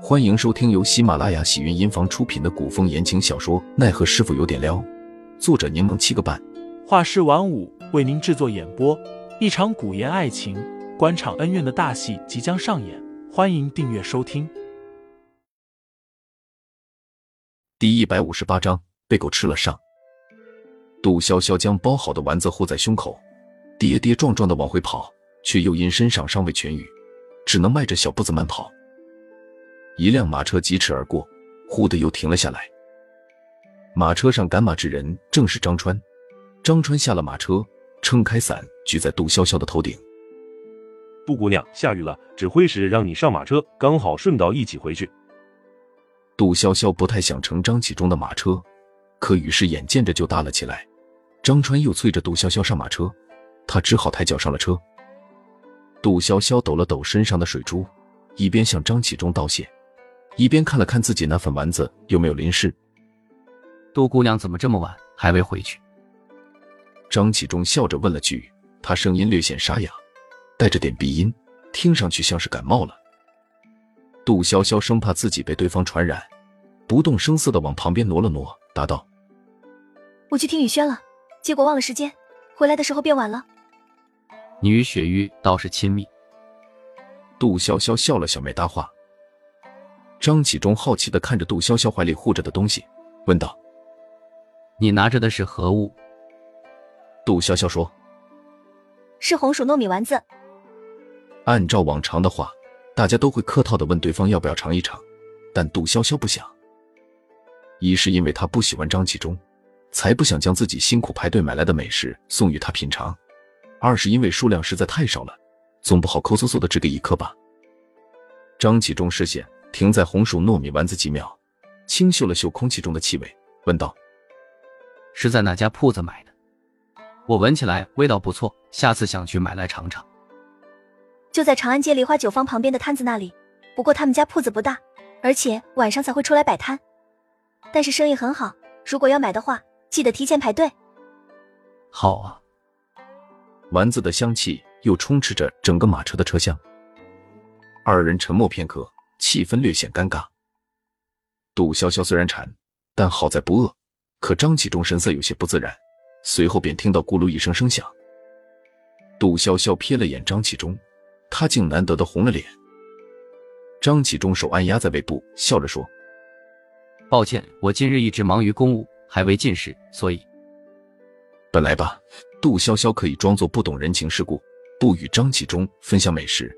欢迎收听由喜马拉雅喜云音房出品的古风言情小说《奈何师傅有点撩》，作者柠檬七个半，画师晚舞为您制作演播。一场古言爱情、官场恩怨的大戏即将上演，欢迎订阅收听。第一百五十八章被狗吃了上。杜潇潇将包好的丸子护在胸口，跌跌撞撞的往回跑，却又因身上尚未痊愈，只能迈着小步子慢跑。一辆马车疾驰而过，忽的又停了下来。马车上赶马之人正是张川。张川下了马车，撑开伞举在杜潇潇的头顶。杜姑娘，下雨了，指挥使让你上马车，刚好顺道一起回去。杜潇潇不太想乘张启忠的马车，可雨势眼见着就大了起来。张川又催着杜潇潇上马车，他只好抬脚上了车。杜潇潇抖了抖身上的水珠，一边向张启忠道谢。一边看了看自己那份丸子有没有淋湿，杜姑娘怎么这么晚还未回去？张启忠笑着问了句，他声音略显沙哑，带着点鼻音，听上去像是感冒了。杜潇潇生怕自己被对方传染，不动声色的往旁边挪了挪，答道：“我去听雨轩了，结果忘了时间，回来的时候变晚了。”你与雪玉倒是亲密。杜潇潇笑了笑，没搭话。张启忠好奇的看着杜潇潇怀里护着的东西，问道：“你拿着的是何物？”杜潇潇说：“是红薯糯米丸子。”按照往常的话，大家都会客套的问对方要不要尝一尝，但杜潇潇不想。一是因为他不喜欢张启忠，才不想将自己辛苦排队买来的美食送与他品尝；二是因为数量实在太少了，总不好抠搜搜的只给一颗吧。张启忠视线。停在红薯糯米丸子几秒，轻嗅了嗅空气中的气味，问道：“是在哪家铺子买的？我闻起来味道不错，下次想去买来尝尝。”就在长安街梨花酒坊旁边的摊子那里，不过他们家铺子不大，而且晚上才会出来摆摊，但是生意很好。如果要买的话，记得提前排队。好啊。丸子的香气又充斥着整个马车的车厢。二人沉默片刻。气氛略显尴尬。杜潇潇虽然馋，但好在不饿。可张启忠神色有些不自然，随后便听到咕噜一声声响。杜潇潇瞥了眼张启忠，他竟难得的红了脸。张启忠手按压在胃部，笑着说：“抱歉，我今日一直忙于公务，还未进食，所以……本来吧，杜潇潇可以装作不懂人情世故，不与张启忠分享美食。”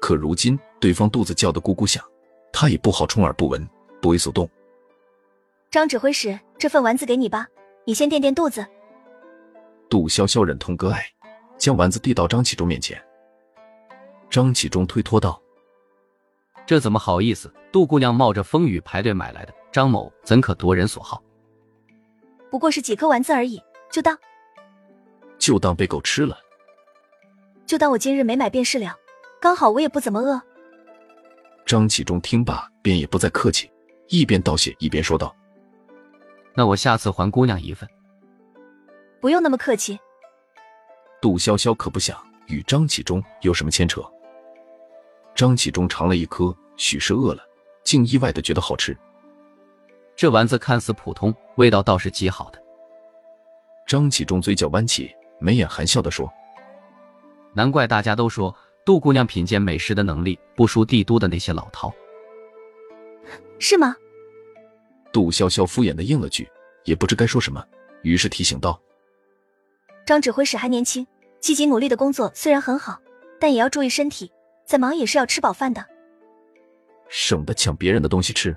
可如今对方肚子叫得咕咕响，他也不好充耳不闻，不为所动。张指挥使，这份丸子给你吧，你先垫垫肚子。杜潇潇忍痛割爱，将丸子递到张启忠面前。张启忠推脱道：“这怎么好意思？杜姑娘冒着风雨排队买来的，张某怎可夺人所好？不过是几颗丸子而已，就当就当被狗吃了，就当我今日没买便是了。”刚好我也不怎么饿。张启忠听罢，便也不再客气，一边道谢一边说道：“那我下次还姑娘一份。”不用那么客气。杜潇潇可不想与张启忠有什么牵扯。张启忠尝了一颗，许是饿了，竟意外的觉得好吃。这丸子看似普通，味道倒是极好的。张启忠嘴角弯起，眉眼含笑的说：“难怪大家都说。”杜姑娘品鉴美食的能力不输帝都的那些老饕，是吗？杜潇潇敷衍的应了句，也不知该说什么，于是提醒道：“张指挥使还年轻，积极努力的工作虽然很好，但也要注意身体，再忙也是要吃饱饭的。”省得抢别人的东西吃。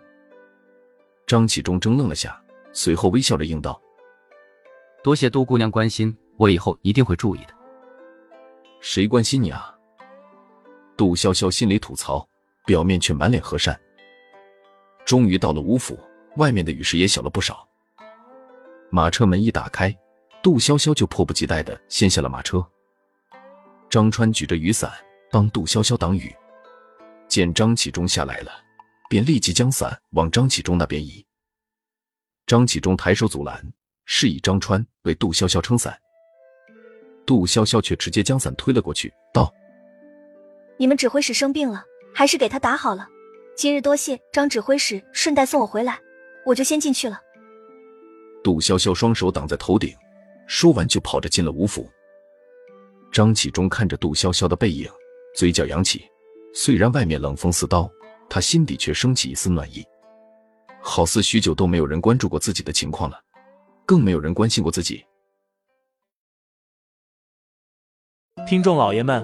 张启忠怔愣了下，随后微笑着应道：“多谢杜姑娘关心，我以后一定会注意的。”谁关心你啊？杜潇潇心里吐槽，表面却满脸和善。终于到了吴府，外面的雨势也小了不少。马车门一打开，杜潇潇就迫不及待的掀下了马车。张川举着雨伞帮杜潇潇挡雨，见张启忠下来了，便立即将伞往张启忠那边移。张启忠抬手阻拦，示意张川为杜潇潇撑伞。杜潇潇却直接将伞推了过去，道。你们指挥使生病了，还是给他打好了。今日多谢张指挥使顺带送我回来，我就先进去了。杜潇潇双手挡在头顶，说完就跑着进了吴府。张启忠看着杜潇潇的背影，嘴角扬起。虽然外面冷风似刀，他心底却升起一丝暖意。好似许久都没有人关注过自己的情况了，更没有人关心过自己。听众老爷们，